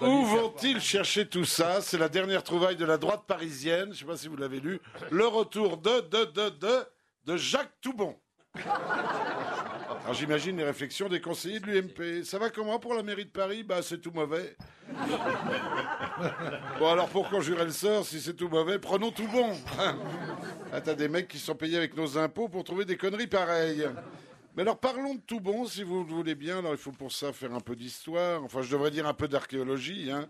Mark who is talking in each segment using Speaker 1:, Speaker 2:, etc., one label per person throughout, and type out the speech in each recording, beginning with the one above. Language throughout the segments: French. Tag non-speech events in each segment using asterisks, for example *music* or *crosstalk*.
Speaker 1: Où vont-ils chercher tout ça C'est la dernière trouvaille de la droite parisienne. Je ne sais pas si vous l'avez lu. Le retour de, de, de, de, de Jacques Toubon. Alors j'imagine les réflexions des conseillers de l'UMP. Ça va comment pour la mairie de Paris Bah c'est tout mauvais. Bon alors pour conjurer le sort, si c'est tout mauvais, prenons tout bon. Ah, t'as des mecs qui sont payés avec nos impôts pour trouver des conneries pareilles. Mais alors parlons de tout bon, si vous le voulez bien. Alors il faut pour ça faire un peu d'histoire. Enfin, je devrais dire un peu d'archéologie. Hein.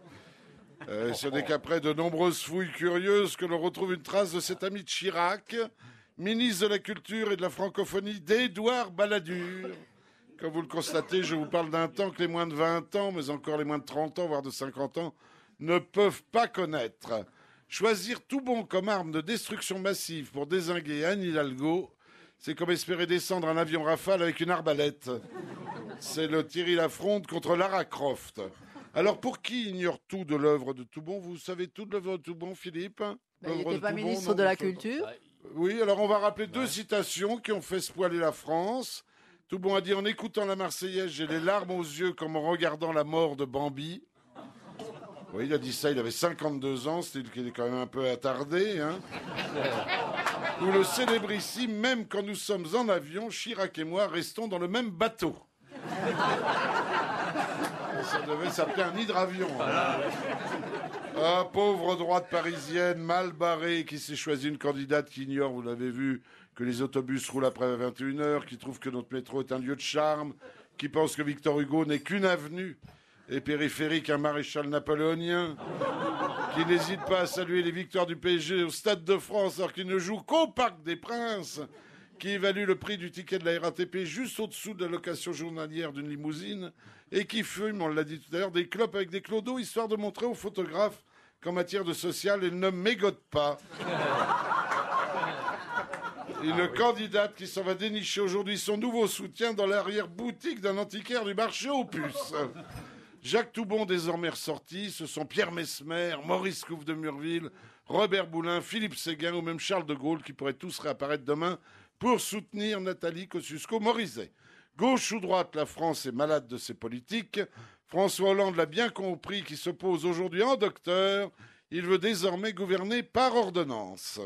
Speaker 1: Euh, ce n'est qu'après de nombreuses fouilles curieuses que l'on retrouve une trace de cet ami de Chirac, ministre de la Culture et de la Francophonie d'Édouard Balladur. Comme vous le constatez, je vous parle d'un temps que les moins de 20 ans, mais encore les moins de 30 ans, voire de 50 ans, ne peuvent pas connaître. Choisir tout bon comme arme de destruction massive pour désinguer Anne Hidalgo, c'est comme espérer descendre un avion Rafale avec une arbalète. C'est le Thierry Lafronde contre Lara Croft. Alors pour qui ignore tout de l'œuvre de Toubon? Vous savez tout de l'œuvre de Toubon, Philippe?
Speaker 2: Bah, il n'était pas
Speaker 1: Toubon,
Speaker 2: ministre
Speaker 1: non,
Speaker 2: de la Culture.
Speaker 1: Oui, alors on va rappeler deux citations qui ont fait spoiler la France. Toubon a dit en écoutant la Marseillaise, j'ai les larmes aux yeux comme en regardant la mort de Bambi. Oui, il a dit ça, il avait 52 ans, c'était qu'il est quand même un peu attardé. Hein. *laughs* Ou le célébrissime, même quand nous sommes en avion, Chirac et moi restons dans le même bateau. Ça devait s'appeler un hydravion. hein. Ah, pauvre droite parisienne, mal barrée, qui s'est choisi une candidate qui ignore, vous l'avez vu, que les autobus roulent après 21h, qui trouve que notre métro est un lieu de charme, qui pense que Victor Hugo n'est qu'une avenue et périphérique un maréchal napoléonien, qui n'hésite pas à saluer les victoires du PSG au Stade de France alors qu'il ne joue qu'au Parc des Princes, qui évalue le prix du ticket de la RATP juste au-dessous de la location journalière d'une limousine, et qui fume, on l'a dit tout à l'heure, des clopes avec des clodos, histoire de montrer aux photographes qu'en matière de social, elle ne mégote pas. Une candidate qui s'en va dénicher aujourd'hui son nouveau soutien dans l'arrière-boutique d'un antiquaire du marché aux puces. Jacques Toubon, désormais ressorti, ce sont Pierre Mesmer, Maurice Couve de Murville, Robert Boulin, Philippe Séguin ou même Charles de Gaulle qui pourraient tous réapparaître demain pour soutenir Nathalie Kosciusko-Morizet. Gauche ou droite, la France est malade de ses politiques. François Hollande l'a bien compris qui se pose aujourd'hui en docteur. Il veut désormais gouverner par ordonnance.